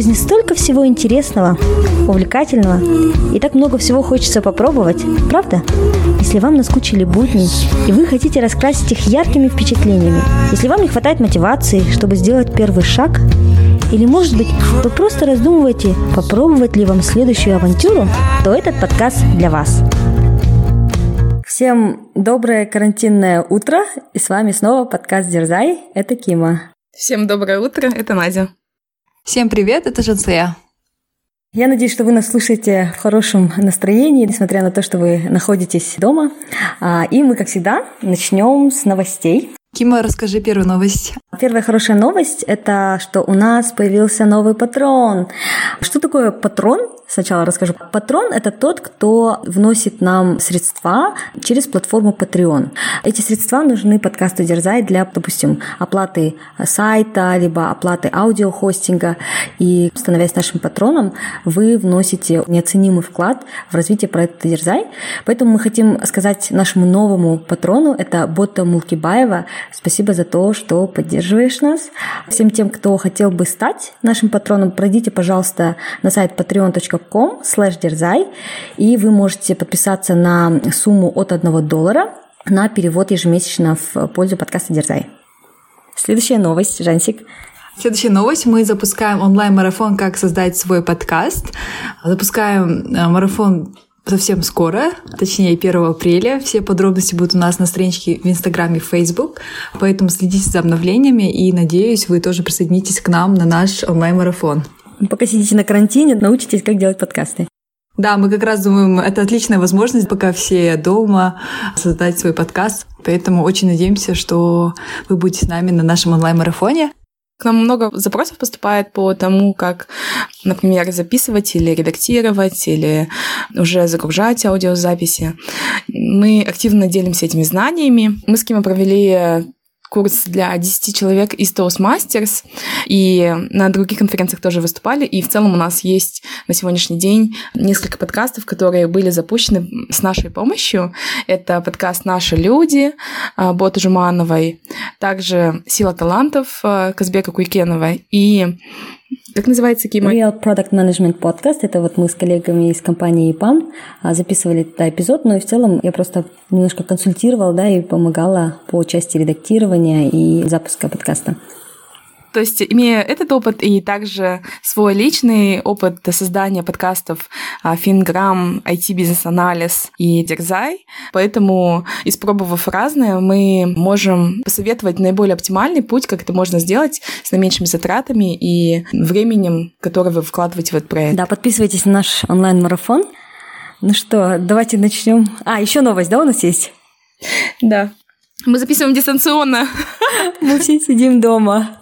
жизни столько всего интересного, увлекательного, и так много всего хочется попробовать, правда? Если вам наскучили будни, и вы хотите раскрасить их яркими впечатлениями, если вам не хватает мотивации, чтобы сделать первый шаг, или, может быть, вы просто раздумываете, попробовать ли вам следующую авантюру, то этот подкаст для вас. Всем доброе карантинное утро, и с вами снова подкаст «Дерзай». Это Кима. Всем доброе утро, это Надя. Всем привет, это Жансея. Я надеюсь, что вы нас слушаете в хорошем настроении, несмотря на то, что вы находитесь дома. А, и мы, как всегда, начнем с новостей. Кима, расскажи первую новость. Первая хорошая новость – это что у нас появился новый патрон. Что такое патрон? Сначала расскажу. Патрон – это тот, кто вносит нам средства через платформу Patreon. Эти средства нужны подкасту Дерзай для, допустим, оплаты сайта, либо оплаты аудиохостинга. И, становясь нашим патроном, вы вносите неоценимый вклад в развитие проекта Дерзай. Поэтому мы хотим сказать нашему новому патрону – это Бота Мулкибаева. Спасибо за то, что поддерживаешь нас. Всем тем, кто хотел бы стать нашим патроном, пройдите, пожалуйста, на сайт patreon.com slash дерзай, и вы можете подписаться на сумму от 1 доллара на перевод ежемесячно в пользу подкаста «Дерзай». Следующая новость, Жансик. Следующая новость. Мы запускаем онлайн-марафон «Как создать свой подкаст». Запускаем э, марафон совсем скоро, точнее 1 апреля. Все подробности будут у нас на страничке в Инстаграме и Фейсбук, поэтому следите за обновлениями и надеюсь, вы тоже присоединитесь к нам на наш онлайн-марафон. Пока сидите на карантине, научитесь, как делать подкасты. Да, мы как раз думаем, это отличная возможность, пока все дома, создать свой подкаст. Поэтому очень надеемся, что вы будете с нами на нашем онлайн-марафоне. К нам много запросов поступает по тому, как, например, записывать или редактировать, или уже загружать аудиозаписи. Мы активно делимся этими знаниями. Мы с Кимом провели курс для 10 человек из Toastmasters, и на других конференциях тоже выступали, и в целом у нас есть на сегодняшний день несколько подкастов, которые были запущены с нашей помощью. Это подкаст «Наши люди» а, Боты Жумановой, также «Сила талантов» а, Казбека Куйкеновой и как называется Кима? Real Product Management Podcast. Это вот мы с коллегами из компании ИПАМ а, записывали этот эпизод, но и в целом я просто немножко консультировала, да, и помогала по части редактирования и запуска подкаста. То есть, имея этот опыт и также свой личный опыт создания подкастов Финграм, IT-бизнес-анализ и Дерзай, поэтому, испробовав разное, мы можем посоветовать наиболее оптимальный путь, как это можно сделать с наименьшими затратами и временем, которое вы вкладываете в этот проект. Да, подписывайтесь на наш онлайн-марафон. Ну что, давайте начнем. А, еще новость, да, у нас есть? Да. Мы записываем дистанционно. Мы все сидим дома.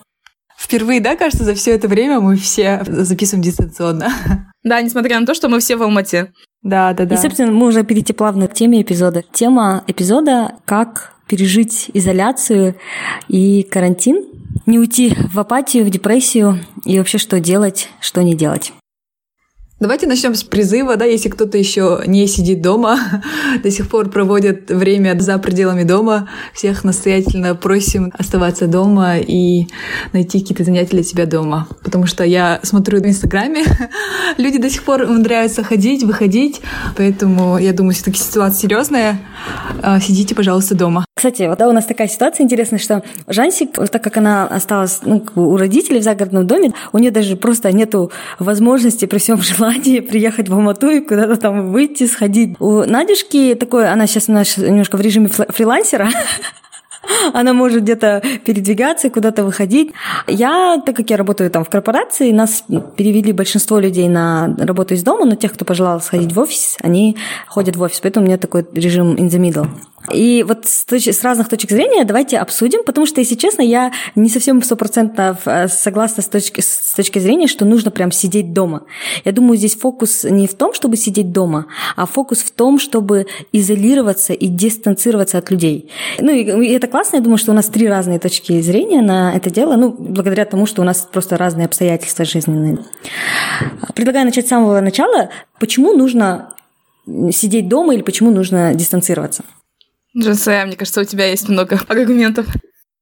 Впервые, да, кажется, за все это время мы все записываем дистанционно. Да, несмотря на то, что мы все в Алмате. Да, да, да. И, собственно, мы уже перейти плавно к теме эпизода. Тема эпизода — как пережить изоляцию и карантин, не уйти в апатию, в депрессию и вообще что делать, что не делать. Давайте начнем с призыва, да, если кто-то еще не сидит дома, до сих пор проводит время за пределами дома, всех настоятельно просим оставаться дома и найти какие-то занятия для себя дома. Потому что я смотрю в Инстаграме, люди до сих пор умудряются ходить, выходить, поэтому я думаю, все-таки ситуация серьезная, а, сидите, пожалуйста, дома. Кстати, вот да, у нас такая ситуация интересная, что Жансик, так как она осталась ну, у родителей в загородном доме, у нее даже просто нету возможности при всем желании приехать в Алмату и куда-то там выйти, сходить. У Надюшки такой, она сейчас немножко в режиме фрилансера, она может где-то передвигаться, куда-то выходить. Я, так как я работаю там в корпорации, нас перевели большинство людей на работу из дома, но тех, кто пожелал сходить в офис, они ходят в офис. Поэтому у меня такой режим in the middle. И вот с, точ- с разных точек зрения давайте обсудим, потому что, если честно, я не совсем стопроцентно э, согласна с точки, с точки зрения, что нужно прям сидеть дома. Я думаю, здесь фокус не в том, чтобы сидеть дома, а фокус в том, чтобы изолироваться и дистанцироваться от людей. Ну и это классно, я думаю, что у нас три разные точки зрения на это дело, ну, благодаря тому, что у нас просто разные обстоятельства жизненные. Предлагаю начать с самого начала. Почему нужно сидеть дома или почему нужно дистанцироваться? Джинсея, мне кажется, у тебя есть много аргументов.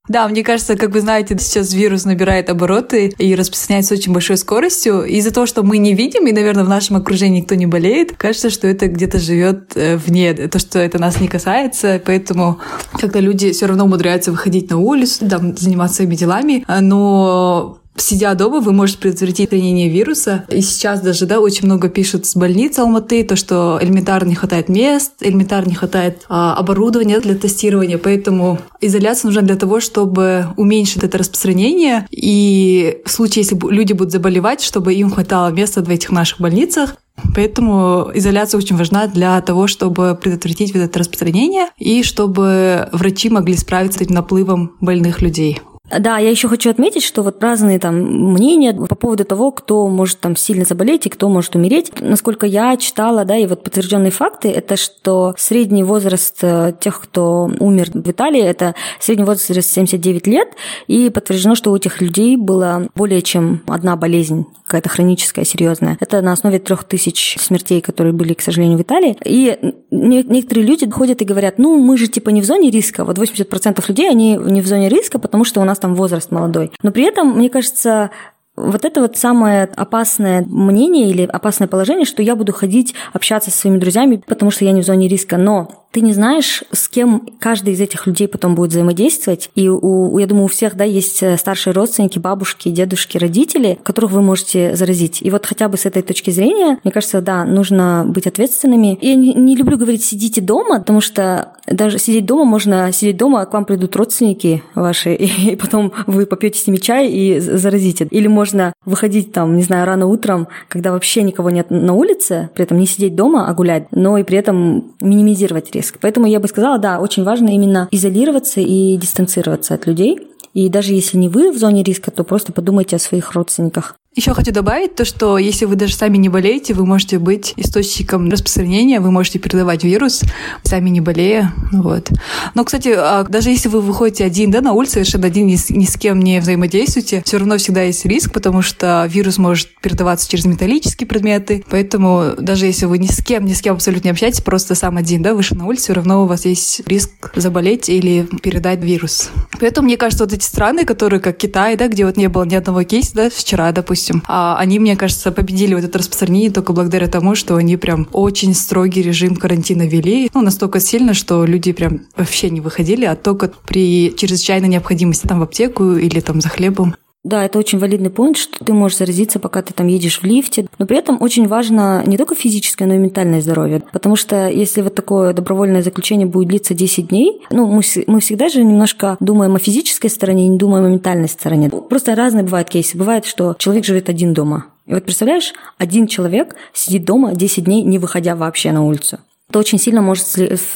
Да, мне кажется, как вы знаете, сейчас вирус набирает обороты и распространяется очень большой скоростью. Из-за того, что мы не видим, и, наверное, в нашем окружении никто не болеет, кажется, что это где-то живет э, вне, то, что это нас не касается, поэтому когда люди все равно умудряются выходить на улицу, там, заниматься своими делами, но сидя дома, вы можете предотвратить распространение вируса. И сейчас даже, да, очень много пишут с больниц Алматы, то, что элементарно не хватает мест, элементарно не хватает а, оборудования для тестирования, поэтому изоляция нужна для того, чтобы уменьшить это распространение, и в случае, если люди будут заболевать, чтобы им хватало места в этих наших больницах, Поэтому изоляция очень важна для того, чтобы предотвратить вот это распространение и чтобы врачи могли справиться с этим наплывом больных людей. Да, я еще хочу отметить, что вот разные там мнения по поводу того, кто может там сильно заболеть и кто может умереть. Насколько я читала, да, и вот подтвержденные факты, это что средний возраст э, тех, кто умер в Италии, это средний возраст 79 лет, и подтверждено, что у этих людей было более чем одна болезнь, какая-то хроническая, серьезная. Это на основе трех тысяч смертей, которые были, к сожалению, в Италии. И некоторые люди ходят и говорят, ну, мы же типа не в зоне риска. Вот 80% людей, они не в зоне риска, потому что у нас там возраст молодой. Но при этом, мне кажется, вот это вот самое опасное мнение или опасное положение, что я буду ходить, общаться со своими друзьями, потому что я не в зоне риска. Но ты не знаешь, с кем каждый из этих людей потом будет взаимодействовать. И у, я думаю, у всех да, есть э, старшие родственники, бабушки, дедушки, родители, которых вы можете заразить. И вот хотя бы с этой точки зрения, мне кажется, да, нужно быть ответственными. Я не, не люблю говорить «сидите дома», потому что даже сидеть дома можно сидеть дома, а к вам придут родственники ваши, и потом вы попьете с ними чай и заразите. Или можно выходить там, не знаю, рано утром, когда вообще никого нет на улице, при этом не сидеть дома, а гулять, но и при этом минимизировать риск риск. Поэтому я бы сказала, да, очень важно именно изолироваться и дистанцироваться от людей. И даже если не вы в зоне риска, то просто подумайте о своих родственниках. Еще хочу добавить то, что если вы даже сами не болеете, вы можете быть источником распространения, вы можете передавать вирус, сами не болея. Вот. Но, кстати, а, даже если вы выходите один да, на улицу, совершенно один, ни с, ни с кем не взаимодействуете, все равно всегда есть риск, потому что вирус может передаваться через металлические предметы. Поэтому даже если вы ни с кем, ни с кем абсолютно не общаетесь, просто сам один да, вышел на улицу, все равно у вас есть риск заболеть или передать вирус. Поэтому, мне кажется, вот эти страны, которые как Китай, да, где вот не было ни одного кейса, да, вчера, допустим, допустим, а они, мне кажется, победили вот это распространение только благодаря тому, что они прям очень строгий режим карантина вели, ну, настолько сильно, что люди прям вообще не выходили, а только при чрезвычайной необходимости там в аптеку или там за хлебом. Да, это очень валидный пункт, что ты можешь заразиться, пока ты там едешь в лифте. Но при этом очень важно не только физическое, но и ментальное здоровье. Потому что если вот такое добровольное заключение будет длиться 10 дней, ну, мы, мы всегда же немножко думаем о физической стороне не думаем о ментальной стороне. Просто разные бывают кейсы. Бывает, что человек живет один дома. И вот представляешь, один человек сидит дома 10 дней, не выходя вообще на улицу то очень сильно может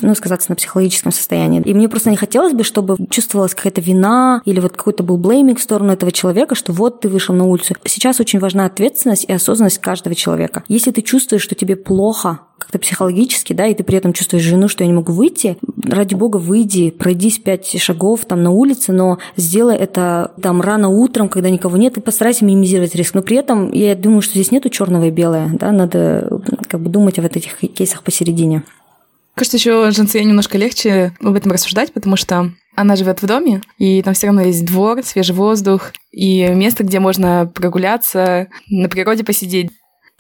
ну, сказаться на психологическом состоянии. И мне просто не хотелось бы, чтобы чувствовалась какая-то вина или вот какой-то был блейминг в сторону этого человека, что вот ты вышел на улицу. Сейчас очень важна ответственность и осознанность каждого человека. Если ты чувствуешь, что тебе плохо как-то психологически, да, и ты при этом чувствуешь жену, что я не могу выйти, ради бога, выйди, пройдись пять шагов там на улице, но сделай это там рано утром, когда никого нет, и постарайся минимизировать риск. Но при этом я думаю, что здесь нету черного и белого, да, надо как бы думать об этих кейсах посередине. Кажется, еще Женце немножко легче об этом рассуждать, потому что она живет в доме, и там все равно есть двор, свежий воздух, и место, где можно прогуляться, на природе посидеть.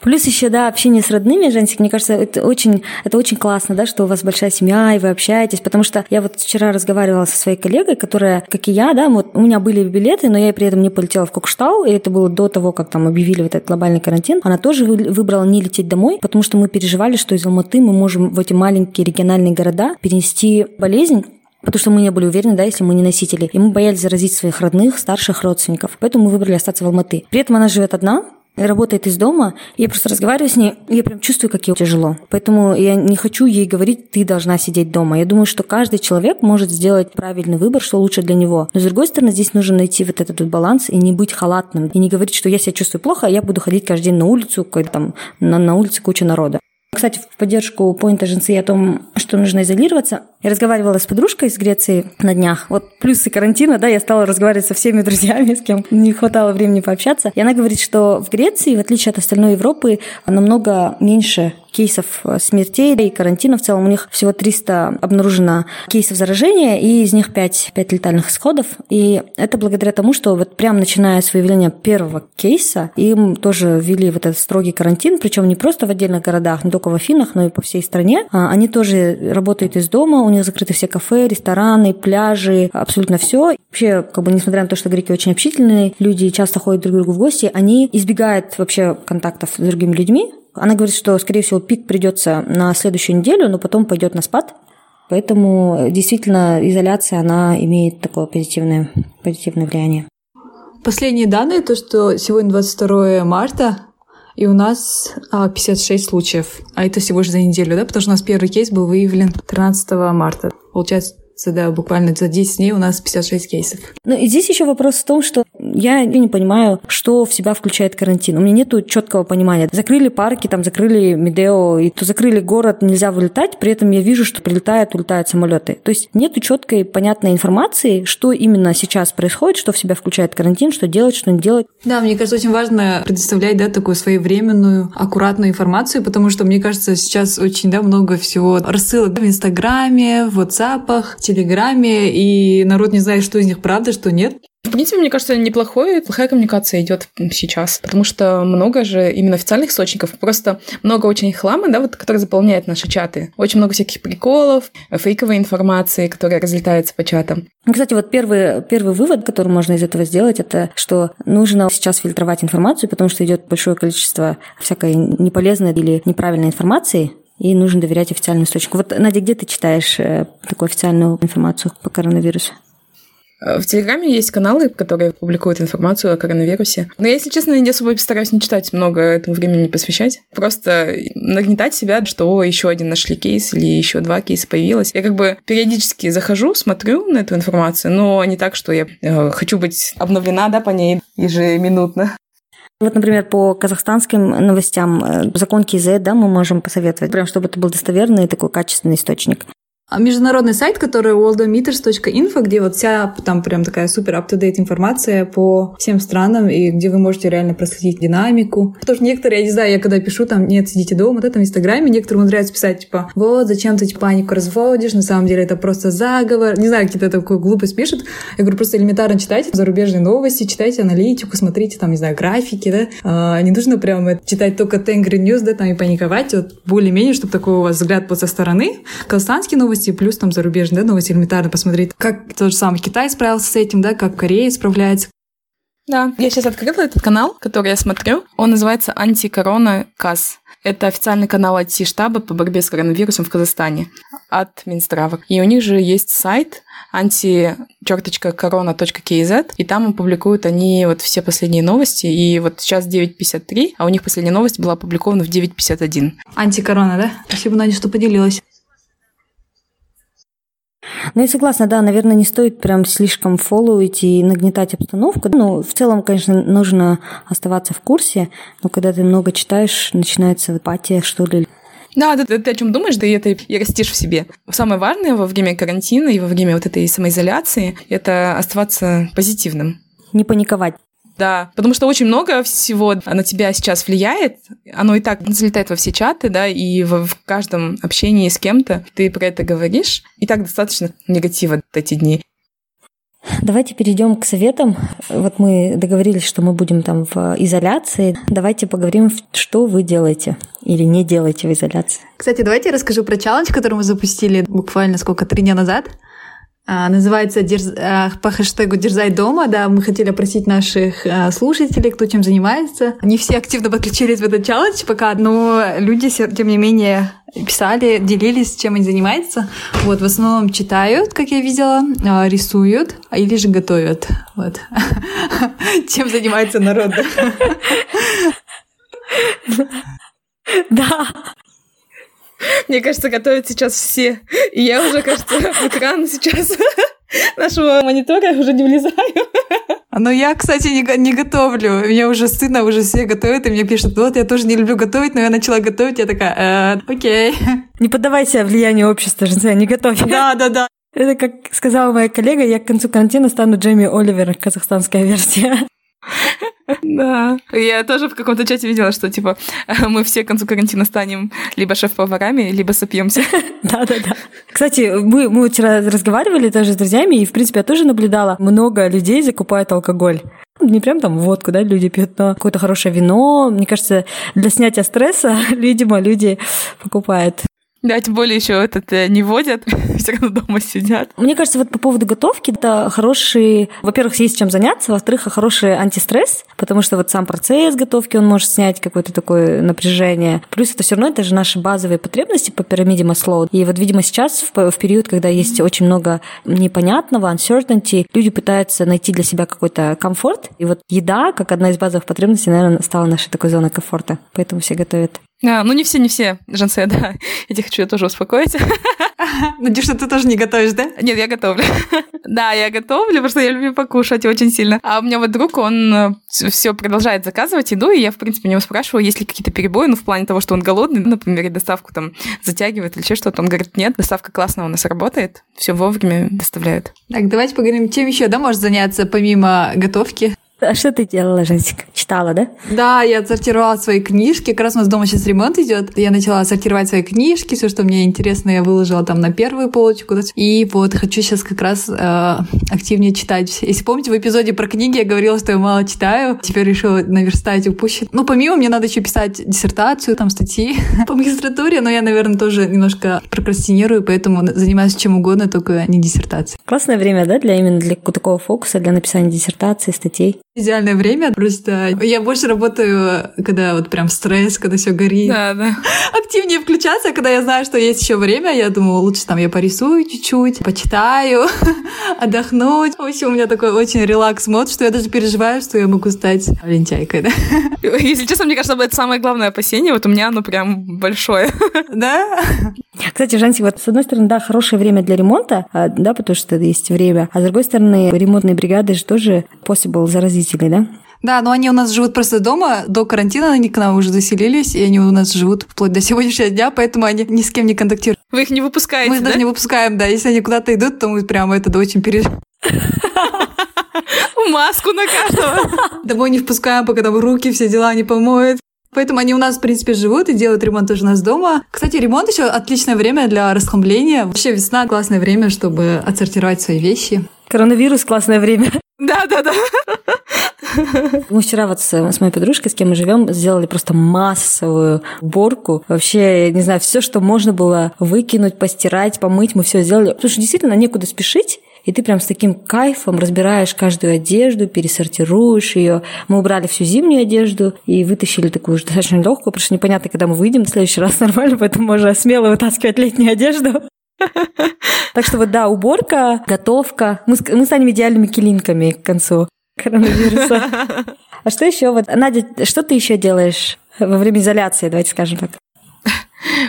Плюс еще, да, общение с родными, Жансик, мне кажется, это очень, это очень классно, да, что у вас большая семья, и вы общаетесь, потому что я вот вчера разговаривала со своей коллегой, которая, как и я, да, вот у меня были билеты, но я при этом не полетела в Кокштау, и это было до того, как там объявили вот этот глобальный карантин. Она тоже выбрала не лететь домой, потому что мы переживали, что из Алматы мы можем в эти маленькие региональные города перенести болезнь, потому что мы не были уверены, да, если мы не носители. И мы боялись заразить своих родных, старших родственников. Поэтому мы выбрали остаться в Алматы. При этом она живет одна, работает из дома, я просто разговариваю с ней, я прям чувствую, как ей тяжело. Поэтому я не хочу ей говорить, ты должна сидеть дома. Я думаю, что каждый человек может сделать правильный выбор, что лучше для него. Но с другой стороны, здесь нужно найти вот этот вот баланс и не быть халатным, и не говорить, что я себя чувствую плохо, а я буду ходить каждый день на улицу, когда там на, на улице куча народа. Кстати, в поддержку поинта Женсы о том, что нужно изолироваться, я разговаривала с подружкой из Греции на днях. Вот плюсы карантина, да, я стала разговаривать со всеми друзьями, с кем не хватало времени пообщаться. И она говорит, что в Греции, в отличие от остальной Европы, намного меньше кейсов смертей и карантина. В целом у них всего 300 обнаружено кейсов заражения, и из них 5, 5 летальных исходов. И это благодаря тому, что вот прям начиная с выявления первого кейса, им тоже ввели вот этот строгий карантин, причем не просто в отдельных городах, не только в Афинах, но и по всей стране. А, они тоже работают из дома, у них закрыты все кафе, рестораны, пляжи, абсолютно все. Вообще, как бы, несмотря на то, что греки очень общительные, люди часто ходят друг к другу в гости, они избегают вообще контактов с другими людьми. Она говорит, что, скорее всего, пик придется на следующую неделю, но потом пойдет на спад. Поэтому действительно изоляция, она имеет такое позитивное, позитивное влияние. Последние данные, то, что сегодня 22 марта, и у нас 56 а, случаев. А это всего лишь за неделю, да? Потому что у нас первый кейс был выявлен 13 марта. Получается, да, буквально за 10 дней у нас 56 кейсов. Ну и здесь еще вопрос в том, что я не понимаю, что в себя включает карантин. У меня нету четкого понимания. Закрыли парки, там закрыли Медео, и то закрыли город, нельзя вылетать, при этом я вижу, что прилетают, улетают самолеты. То есть нету четкой, понятной информации, что именно сейчас происходит, что в себя включает карантин, что делать, что не делать. Да, мне кажется, очень важно предоставлять да, такую своевременную, аккуратную информацию, потому что, мне кажется, сейчас очень да, много всего рассылок в Инстаграме, в WhatsApp, Телеграме, и народ не знает, что из них правда, что нет. В принципе, мне кажется, неплохой, плохая коммуникация идет сейчас, потому что много же именно официальных источников, просто много очень хлама, да, вот, который заполняет наши чаты. Очень много всяких приколов, фейковой информации, которая разлетается по чатам. Ну, кстати, вот первый, первый вывод, который можно из этого сделать, это что нужно сейчас фильтровать информацию, потому что идет большое количество всякой неполезной или неправильной информации, и нужно доверять официальному источнику. Вот, Надя, где ты читаешь э, такую официальную информацию по коронавирусу? Э, в Телеграме есть каналы, которые публикуют информацию о коронавирусе. Но я, если честно, я особо стараюсь не читать, много этому времени не посвящать. Просто нагнетать себя, что еще один нашли кейс или еще два кейса появилось. Я как бы периодически захожу, смотрю на эту информацию, но не так, что я э, хочу быть обновлена да, по ней ежеминутно. Вот, например, по казахстанским новостям э, закон КИЗ, да, мы можем посоветовать, прям чтобы это был достоверный такой качественный источник. А международный сайт, который worldometers.info, где вот вся там прям такая супер up-to-date информация по всем странам, и где вы можете реально проследить динамику. Потому что некоторые, я не знаю, я когда пишу там, нет, сидите дома, да, там в Инстаграме, некоторые умудряются писать, типа, вот, зачем ты типа, панику разводишь, на самом деле это просто заговор. Не знаю, какие-то такую глупость пишут. Я говорю, просто элементарно читайте зарубежные новости, читайте аналитику, смотрите там, не знаю, графики, да. А, не нужно прям читать только Tengri News, да, там и паниковать. Вот более-менее, чтобы такой у вас взгляд был со стороны. Казахстанские новости новости, плюс там зарубежные да, новости элементарно посмотреть, как тот же самый Китай справился с этим, да, как Корея справляется. Да, я сейчас открыла этот канал, который я смотрю. Он называется «Антикорона КАС». Это официальный канал IT-штаба по борьбе с коронавирусом в Казахстане от Минздрава. И у них же есть сайт anti-corona.kz, и там публикуют они вот все последние новости. И вот сейчас 9.53, а у них последняя новость была опубликована в 9.51. Антикорона, да? Спасибо, Надя, что поделилась. Ну, я согласна, да, наверное, не стоит прям слишком фолловить и нагнетать обстановку. Ну, в целом, конечно, нужно оставаться в курсе, но когда ты много читаешь, начинается апатия, что ли. Да, ты, ты о чем думаешь, да и это и растишь в себе. Самое важное во время карантина и во время вот этой самоизоляции – это оставаться позитивным. Не паниковать. Да, потому что очень много всего на тебя сейчас влияет. Оно и так залетает во все чаты, да, и в, в каждом общении с кем-то ты про это говоришь. И так достаточно негатива эти дни. Давайте перейдем к советам. Вот мы договорились, что мы будем там в изоляции. Давайте поговорим, что вы делаете или не делаете в изоляции. Кстати, давайте я расскажу про челлендж, который мы запустили буквально сколько, три дня назад. А, называется дерз... А, по хэштегу «Дерзай дома». Да, мы хотели опросить наших а, слушателей, кто чем занимается. Не все активно подключились в этот челлендж пока, но люди, тем не менее, писали, делились, чем они занимаются. Вот, в основном читают, как я видела, рисуют, или же готовят. Вот. Чем занимается народ. Да. Мне кажется, готовят сейчас все. И я уже, кажется, в экран сейчас нашего монитора уже не влезаю. Но я, кстати, не, не готовлю. Мне уже стыдно, уже все готовят, и мне пишут, вот, я тоже не люблю готовить, но я начала готовить, я такая, э, окей. Не поддавайся влиянию общества, Женя, не готовь. Да, да, да. Это, как сказала моя коллега, я к концу карантина стану Джейми Оливер, казахстанская версия. Да. Я тоже в каком-то чате видела, что, типа, мы все к концу карантина станем либо шеф-поварами, либо сопьемся. Да-да-да. Кстати, мы, мы вчера разговаривали тоже с друзьями, и, в принципе, я тоже наблюдала, много людей закупают алкоголь. Не прям там водку, да, люди пьют, но какое-то хорошее вино. Мне кажется, для снятия стресса, видимо, люди покупают. Да, тем более еще этот э, не водят, все равно дома сидят. Мне кажется, вот по поводу готовки, это хороший, во-первых, есть чем заняться, во-вторых, хороший антистресс, потому что вот сам процесс готовки, он может снять какое-то такое напряжение. Плюс это все равно, это же наши базовые потребности по пирамиде Маслоу. И вот, видимо, сейчас, в, в период, когда есть очень много непонятного, uncertainty, люди пытаются найти для себя какой-то комфорт. И вот еда, как одна из базовых потребностей, наверное, стала нашей такой зоной комфорта. Поэтому все готовят. А, ну не все, не все, Жансе, да. Я хочу тоже успокоить. Надеюсь, что ты тоже не готовишь, да? Нет, я готовлю. да, я готовлю, потому что я люблю покушать очень сильно. А у меня вот друг, он э, все продолжает заказывать еду, и я, в принципе, у него спрашиваю, есть ли какие-то перебои, ну, в плане того, что он голодный, например, и доставку там затягивает или еще что-то. Он говорит, нет, доставка классно у нас работает, все вовремя доставляют. Так, давайте поговорим, чем еще, да, можешь заняться помимо готовки? А что ты делала, Женсик? Читала, да? Да, я отсортировала свои книжки. Как раз у нас дома сейчас ремонт идет. Я начала сортировать свои книжки, все, что мне интересно, я выложила там на первую полочку. И вот хочу сейчас как раз э, активнее читать. Если помните, в эпизоде про книги я говорила, что я мало читаю. Теперь решила наверстать упущенное. Ну, помимо мне надо еще писать диссертацию, там статьи по магистратуре, но я, наверное, тоже немножко прокрастинирую, поэтому занимаюсь чем угодно, только не диссертацией. Классное время, да, для именно для такого фокуса, для написания диссертации, статей. Идеальное время, просто я больше работаю, когда вот прям стресс, когда все горит. Да, да. Активнее включаться, когда я знаю, что есть еще время, я думаю, лучше там я порисую чуть-чуть, почитаю, отдохнуть. В общем, у меня такой очень релакс-мод, что я даже переживаю, что я могу стать лентяйкой, да. Если честно, мне кажется, это самое главное опасение, вот у меня оно прям большое. Да? Кстати, Жансик, вот с одной стороны, да, хорошее время для ремонта, а, да, потому что есть время, а с другой стороны, ремонтные бригады же тоже possible заразители, да? Да, но они у нас живут просто дома. До карантина они к нам уже заселились, и они у нас живут вплоть до сегодняшнего дня, поэтому они ни с кем не контактируют. Вы их не выпускаете, Мы их да? даже не выпускаем, да. Если они куда-то идут, то мы прямо это очень переживаем. Маску на каждого. Домой не впускаем, пока там руки, все дела не помоют. Поэтому они у нас, в принципе, живут и делают ремонт тоже у нас дома. Кстати, ремонт еще отличное время для расхламления. Вообще весна классное время, чтобы отсортировать свои вещи. Коронавирус классное время. Да, да, да. Мы вчера вот с, с моей подружкой, с кем мы живем, сделали просто массовую уборку. Вообще, я не знаю, все, что можно было выкинуть, постирать, помыть, мы все сделали. Потому что действительно некуда спешить. И ты прям с таким кайфом разбираешь каждую одежду, пересортируешь ее. Мы убрали всю зимнюю одежду и вытащили такую уже достаточно легкую, потому что непонятно, когда мы выйдем в следующий раз нормально, поэтому можно смело вытаскивать летнюю одежду. Так что вот да, уборка, готовка. Мы, мы станем идеальными килинками к концу коронавируса. А что еще? Вот, Надя, что ты еще делаешь во время изоляции, давайте скажем так?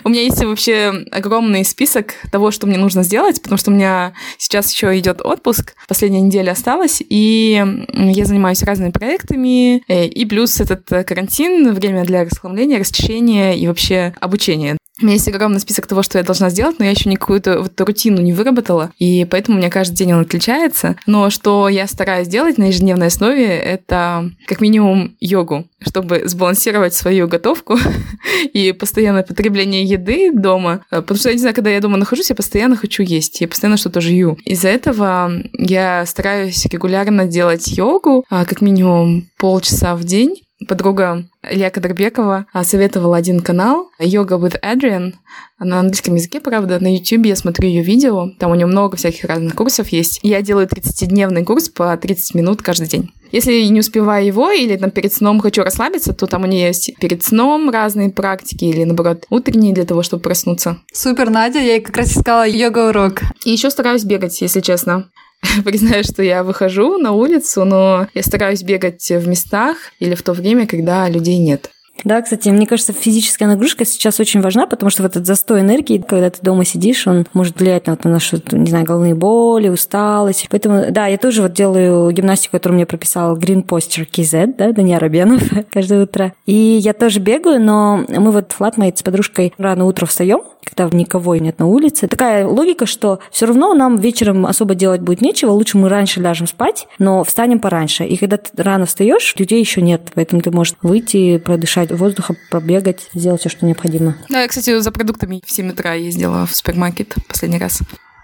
У меня есть вообще огромный список того, что мне нужно сделать, потому что у меня сейчас еще идет отпуск, последняя неделя осталась, и я занимаюсь разными проектами, э, и плюс этот карантин, время для расхламления, расчищения и вообще обучения. У меня есть огромный список того, что я должна сделать, но я еще никакую-то вот рутину не выработала, и поэтому у меня каждый день он отличается. Но что я стараюсь делать на ежедневной основе, это как минимум йогу, чтобы сбалансировать свою готовку и постоянное потребление еды дома. Потому что, я не знаю, когда я дома нахожусь, я постоянно хочу есть, я постоянно что-то жую. Из-за этого я стараюсь регулярно делать йогу, а, как минимум полчаса в день, подруга Илья Кадрбекова советовала один канал «Yoga with Adrian». На английском языке, правда, на YouTube я смотрю ее видео. Там у нее много всяких разных курсов есть. Я делаю 30-дневный курс по 30 минут каждый день. Если не успеваю его или там перед сном хочу расслабиться, то там у нее есть перед сном разные практики или, наоборот, утренние для того, чтобы проснуться. Супер, Надя, я ей как раз искала йога-урок. И еще стараюсь бегать, если честно. Признаю, что я выхожу на улицу, но я стараюсь бегать в местах или в то время, когда людей нет. Да, кстати, мне кажется, физическая нагрузка сейчас очень важна, потому что вот этот застой энергии, когда ты дома сидишь, он может влиять на, вот, на нашу, не знаю, головные боли, усталость. Поэтому, да, я тоже вот делаю гимнастику, которую мне прописал Green Posture KZ, да, Даня Рабенов каждое утро. И я тоже бегаю, но мы вот флатмейт с подружкой рано утром встаем, когда никого нет на улице. Такая логика, что все равно нам вечером особо делать будет нечего, лучше мы раньше ляжем спать, но встанем пораньше. И когда ты рано встаешь, людей еще нет, поэтому ты можешь выйти, продышать воздуха, пробегать, сделать все, что необходимо. Да, я, кстати, за продуктами в 7 утра ездила в супермаркет последний раз.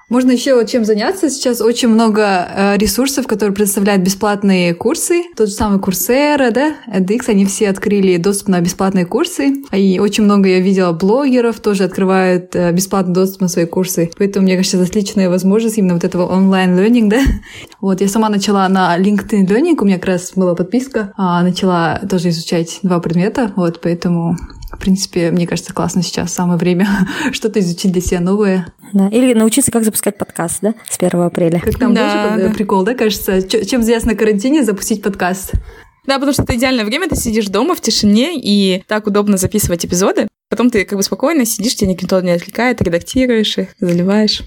Можно еще чем заняться. Сейчас очень много э, ресурсов, которые предоставляют бесплатные курсы. Тот же самый Курсера, да, edX, они все открыли доступ на бесплатные курсы. И очень много я видела блогеров тоже открывают э, бесплатный доступ на свои курсы. Поэтому, мне кажется, это отличная возможность именно вот этого онлайн-лернинг, да. Вот, я сама начала на LinkedIn Learning, у меня как раз была подписка, а начала тоже изучать два предмета, вот, поэтому в принципе, мне кажется, классно сейчас самое время что-то изучить для себя новое. Да. Или научиться, как запускать подкаст, да, с 1 апреля. Как там да, тоже да. прикол, да, кажется, чем взять на карантине запустить подкаст. Да, потому что это идеальное время, ты сидишь дома в тишине, и так удобно записывать эпизоды. Потом ты как бы спокойно сидишь, тебя никто не отвлекает, редактируешь их, заливаешь.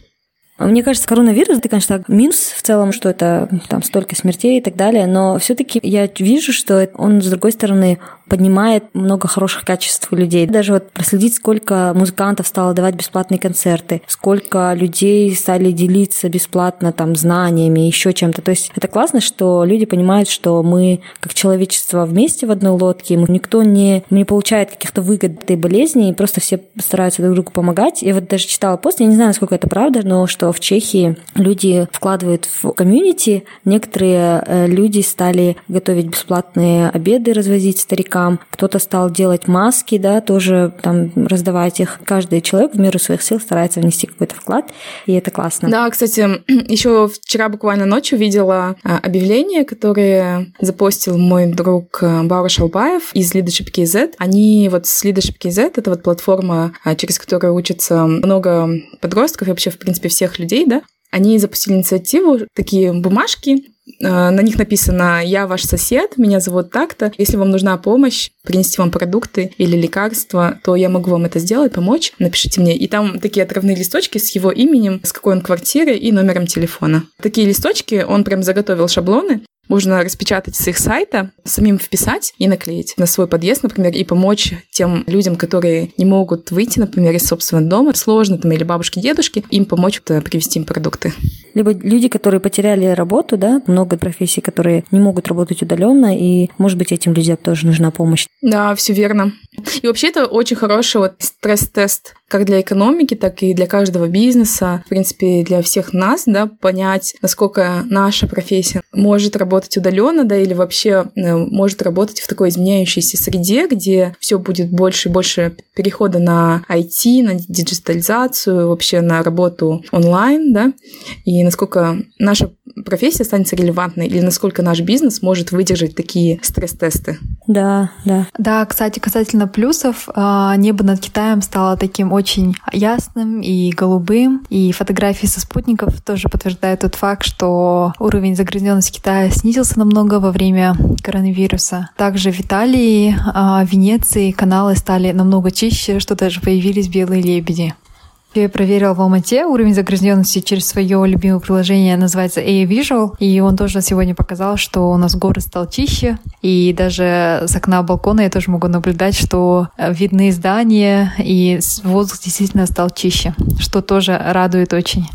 Мне кажется, коронавирус, это, конечно, минус в целом, что это там столько смертей и так далее, но все-таки я вижу, что он, с другой стороны, поднимает много хороших качеств у людей. Даже вот проследить, сколько музыкантов стало давать бесплатные концерты, сколько людей стали делиться бесплатно там знаниями, еще чем-то. То есть это классно, что люди понимают, что мы как человечество вместе в одной лодке, никто не, не получает каких-то выгод этой болезни, и просто все стараются друг другу помогать. Я вот даже читала пост, я не знаю, насколько это правда, но что в Чехии люди вкладывают в комьюнити, некоторые э, люди стали готовить бесплатные обеды, развозить старикам, старикам, кто-то стал делать маски, да, тоже там раздавать их. Каждый человек в меру своих сил старается внести какой-то вклад, и это классно. Да, кстати, еще вчера буквально ночью видела а, объявление, которое запостил мой друг э, Баура Шалбаев из Leadership KZ. Они вот с Leadership KZ, это вот платформа, а, через которую учатся много подростков и вообще, в принципе, всех людей, да, они запустили инициативу, такие бумажки, Э, на них написано «Я ваш сосед, меня зовут так-то. Если вам нужна помощь, принести вам продукты или лекарства, то я могу вам это сделать, помочь. Напишите мне». И там такие отравные листочки с его именем, с какой он квартиры и номером телефона. Такие листочки, он прям заготовил шаблоны, можно распечатать с их сайта, самим вписать и наклеить на свой подъезд, например, и помочь тем людям, которые не могут выйти, например, из собственного дома, сложно там, или бабушки, дедушки, им помочь привезти им продукты. Либо люди, которые потеряли работу, да, много профессий, которые не могут работать удаленно, и, может быть, этим людям тоже нужна помощь. Да, все верно. И вообще это очень хороший вот стресс-тест как для экономики, так и для каждого бизнеса, в принципе, для всех нас, да, понять, насколько наша профессия может работать удаленно, да, или вообще э, может работать в такой изменяющейся среде, где все будет больше и больше перехода на IT, на диджитализацию, вообще на работу онлайн, да, и насколько наша профессия останется релевантной, или насколько наш бизнес может выдержать такие стресс-тесты. Да, да. Да, кстати, касательно плюсов, а, небо над Китаем стало таким очень ясным и голубым, и фотографии со спутников тоже подтверждают тот факт, что уровень загрязненности Китая снизился намного во время коронавируса. Также в Италии, а, Венеции каналы стали намного чище, что даже появились белые лебеди. Я проверил в Алмате уровень загрязненности через свое любимое приложение, называется A Visual, и он тоже сегодня показал, что у нас город стал чище, и даже с окна балкона я тоже могу наблюдать, что э, видны здания, и воздух действительно стал чище, что тоже радует очень.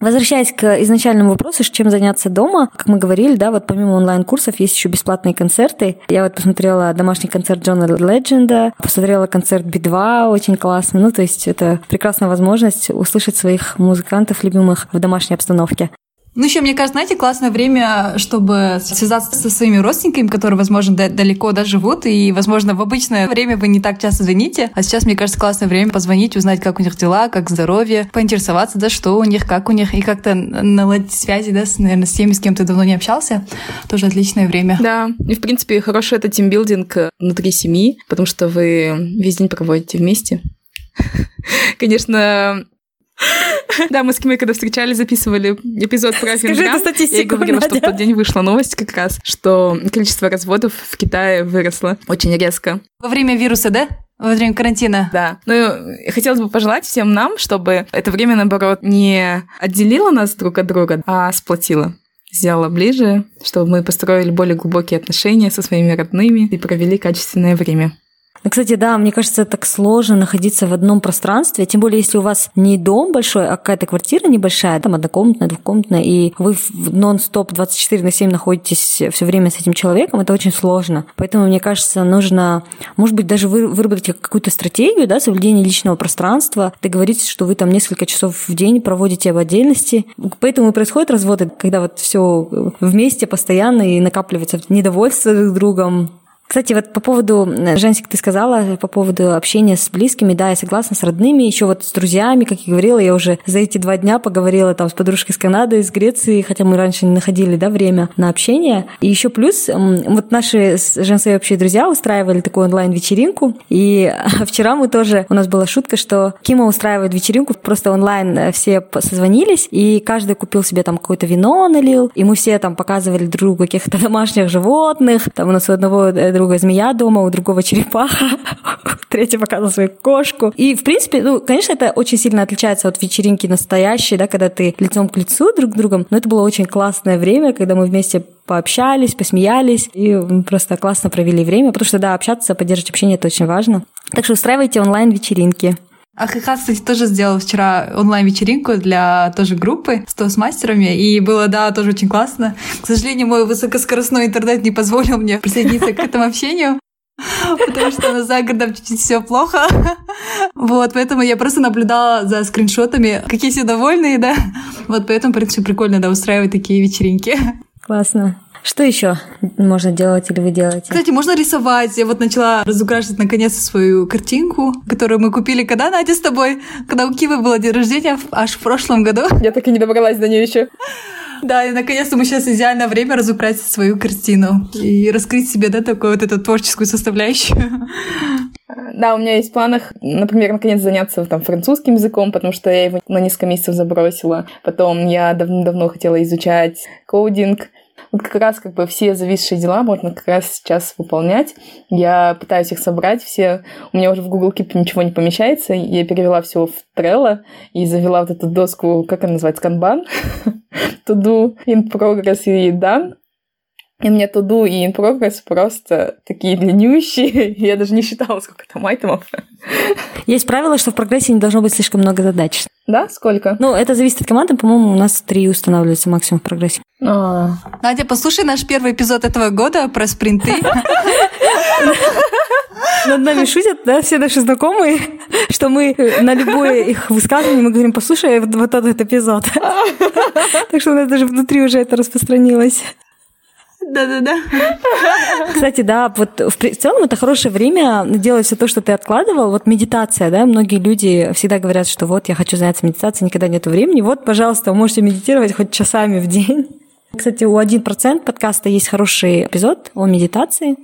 Возвращаясь к изначальному вопросу, чем заняться дома, как мы говорили, да, вот помимо онлайн-курсов есть еще бесплатные концерты. Я вот посмотрела домашний концерт Джона Ледженда, посмотрела концерт Би-2, очень классный. Ну, то есть это прекрасная возможность услышать своих музыкантов любимых в домашней обстановке. Ну, еще, мне кажется, знаете, классное время, чтобы связаться со своими родственниками, которые, возможно, далеко да, живут, и, возможно, в обычное время вы не так часто звоните, а сейчас, мне кажется, классное время позвонить, узнать, как у них дела, как здоровье, поинтересоваться, да, что у них, как у них, и как-то наладить связи, да, с, наверное, с теми, с кем ты давно не общался. Тоже отличное время. Да, и, в принципе, хороший это тимбилдинг внутри семьи, потому что вы весь день проводите вместе. Конечно, Да, мы с Кимой, когда встречались, записывали эпизод про Скажи эту статистику, Я говорила, что в тот день вышла новость как раз, что количество разводов в Китае выросло очень резко. Во время вируса, да? Во время карантина. Да. Ну, хотелось бы пожелать всем нам, чтобы это время, наоборот, не отделило нас друг от друга, а сплотило сделала ближе, чтобы мы построили более глубокие отношения со своими родными и провели качественное время. Ну, Кстати, да, мне кажется, так сложно находиться в одном пространстве, тем более, если у вас не дом большой, а какая-то квартира небольшая, там однокомнатная, двухкомнатная, и вы нон-стоп 24 на 7 находитесь все время с этим человеком, это очень сложно. Поэтому, мне кажется, нужно, может быть, даже вы- выработать какую-то стратегию, да, соблюдения личного пространства, договориться, что вы там несколько часов в день проводите в отдельности. Поэтому и происходят разводы, когда вот все вместе постоянно и накапливается недовольство друг другом, кстати, вот по поводу, э, Жансик, ты сказала, по поводу общения с близкими, да, я согласна, с родными, еще вот с друзьями, как я говорила, я уже за эти два дня поговорила там с подружкой из Канады, из Греции, хотя мы раньше не находили, да, время на общение. И еще плюс, вот наши Жансой общие друзья устраивали такую онлайн-вечеринку, и вчера мы тоже, у нас была шутка, что Кима устраивает вечеринку, просто онлайн э, все созвонились, и каждый купил себе там какое-то вино налил, и мы все там показывали друг другу каких-то домашних животных, там у нас у одного э, друга змея дома, у другого черепаха, третий показывал свою кошку. И, в принципе, ну, конечно, это очень сильно отличается от вечеринки настоящей, да, когда ты лицом к лицу друг с другом, но это было очень классное время, когда мы вместе пообщались, посмеялись и просто классно провели время, потому что, да, общаться, поддерживать общение – это очень важно. Так что устраивайте онлайн-вечеринки. А ХХ, кстати, тоже сделал вчера онлайн-вечеринку для тоже группы с тост-мастерами, и было, да, тоже очень классно. К сожалению, мой высокоскоростной интернет не позволил мне присоединиться к этому общению, потому что за городом чуть-чуть все плохо. Вот, поэтому я просто наблюдала за скриншотами, какие все довольные, да. Вот, поэтому, в принципе, прикольно, да, устраивать такие вечеринки. Классно. Что еще можно делать или вы делаете? Кстати, можно рисовать. Я вот начала разукрашивать наконец свою картинку, которую мы купили, когда, Надя, с тобой? Когда у Кивы было день рождения, аж в прошлом году. Я так и не добралась до нее еще. Да, и наконец-то мы сейчас идеальное время разукрасить свою картину и раскрыть себе, да, такую вот эту творческую составляющую. Да, у меня есть в планах, например, наконец заняться там французским языком, потому что я его на несколько месяцев забросила. Потом я давно давно изучать кодинг. Как раз как бы все зависшие дела можно как раз сейчас выполнять. Я пытаюсь их собрать все. У меня уже в Google Keep ничего не помещается. Я перевела все в Trello и завела вот эту доску, как она называется, Kanban. To do, in progress и done. И меня туду и in progress просто такие длиннющие. Я даже не считала, сколько там айтемов. Есть правило, что в прогрессе не должно быть слишком много задач. Да? Сколько? Ну, это зависит от команды. По-моему, у нас три устанавливается максимум в прогрессе. А, Надя, послушай наш первый эпизод этого года про спринты. Над нами шутят, да, все наши знакомые, что мы на любое их высказывание мы говорим, послушай вот, вот этот эпизод. Так что у нас даже внутри уже это распространилось. Да-да-да. Кстати, да, вот в целом это хорошее время делать все то, что ты откладывал. Вот медитация, да, многие люди всегда говорят, что вот я хочу заняться медитацией, никогда нет времени. Вот, пожалуйста, вы можете медитировать хоть часами в день. Кстати, у 1% подкаста есть хороший эпизод о медитации.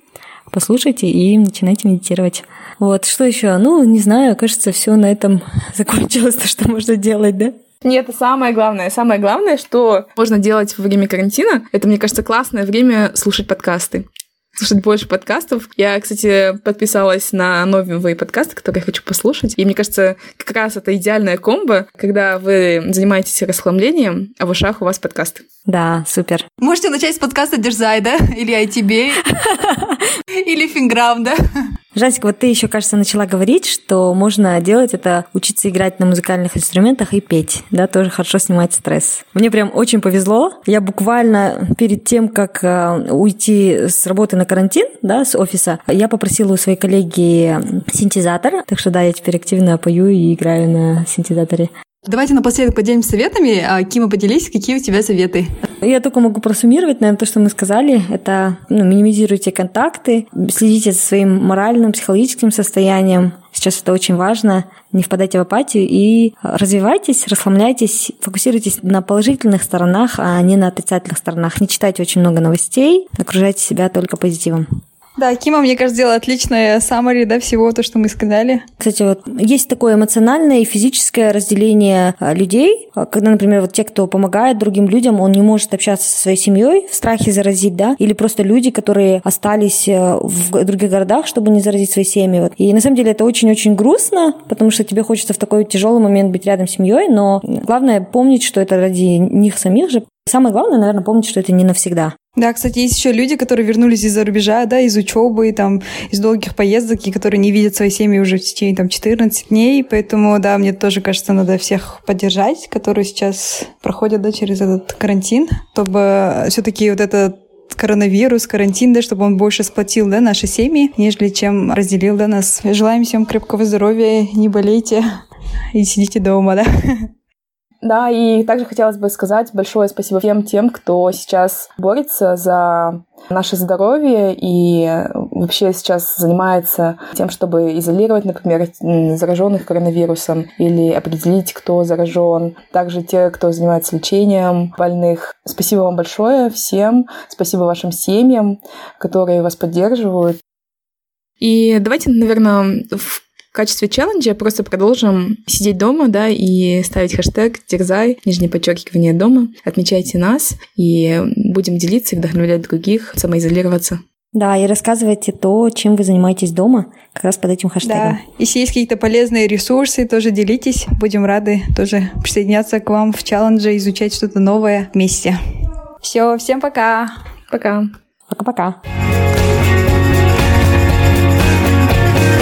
Послушайте и начинайте медитировать. Вот, что еще? Ну, не знаю, кажется, все на этом закончилось, то, что можно делать, да? Нет, это самое главное. Самое главное, что можно делать во время карантина, это, мне кажется, классное время слушать подкасты. Слушать больше подкастов. Я, кстати, подписалась на новые подкасты, которые я хочу послушать. И мне кажется, как раз это идеальная комбо, когда вы занимаетесь расхламлением, а в ушах у вас подкасты. Да, супер. Можете начать с подкаста Дерзай, да? Или ITB, или Финграм, да? Жасик, вот ты еще, кажется, начала говорить, что можно делать это, учиться играть на музыкальных инструментах и петь, да, тоже хорошо снимать стресс. Мне прям очень повезло. Я буквально перед тем, как э, уйти с работы на карантин, да, с офиса, я попросила у своей коллеги синтезатор, так что да, я теперь активно пою и играю на синтезаторе. Давайте напоследок поделимся советами. А, Кима, поделись, какие у тебя советы? Я только могу просуммировать, наверное, то, что мы сказали. Это ну, минимизируйте контакты, следите за своим моральным, психологическим состоянием. Сейчас это очень важно. Не впадайте в апатию и развивайтесь, расслабляйтесь, фокусируйтесь на положительных сторонах, а не на отрицательных сторонах. Не читайте очень много новостей, окружайте себя только позитивом. Да, Кима, мне кажется, сделала отличное summary, да, всего то, что мы сказали. Кстати, вот есть такое эмоциональное и физическое разделение а, людей, а, когда, например, вот те, кто помогает другим людям, он не может общаться со своей семьей в страхе заразить, да, или просто люди, которые остались э, в других городах, чтобы не заразить свои семьи. Вот. И на самом деле это очень-очень грустно, потому что тебе хочется в такой тяжелый момент быть рядом с семьей, но главное помнить, что это ради них самих же. Самое главное, наверное, помнить, что это не навсегда. Да, кстати, есть еще люди, которые вернулись из-за рубежа, да, из учебы, там, из долгих поездок, и которые не видят свои семьи уже в течение там 14 дней, поэтому, да, мне тоже кажется, надо всех поддержать, которые сейчас проходят, да, через этот карантин, чтобы все-таки вот этот коронавирус, карантин, да, чтобы он больше сплотил, да, наши семьи, нежели чем разделил, да, нас. Желаем всем крепкого здоровья, не болейте и сидите дома, да. Да, и также хотелось бы сказать большое спасибо всем тем, кто сейчас борется за наше здоровье и вообще сейчас занимается тем, чтобы изолировать, например, зараженных коронавирусом или определить, кто заражен. Также те, кто занимается лечением больных. Спасибо вам большое всем. Спасибо вашим семьям, которые вас поддерживают. И давайте, наверное, в в качестве челленджа просто продолжим сидеть дома, да, и ставить хэштег «Дерзай», нижнее подчеркивание дома. Отмечайте нас и будем делиться и вдохновлять других, самоизолироваться. Да, и рассказывайте то, чем вы занимаетесь дома, как раз под этим хэштегом. Да, если есть какие-то полезные ресурсы, тоже делитесь. Будем рады тоже присоединяться к вам в челлендже, изучать что-то новое вместе. Все, всем пока. Пока. Пока-пока.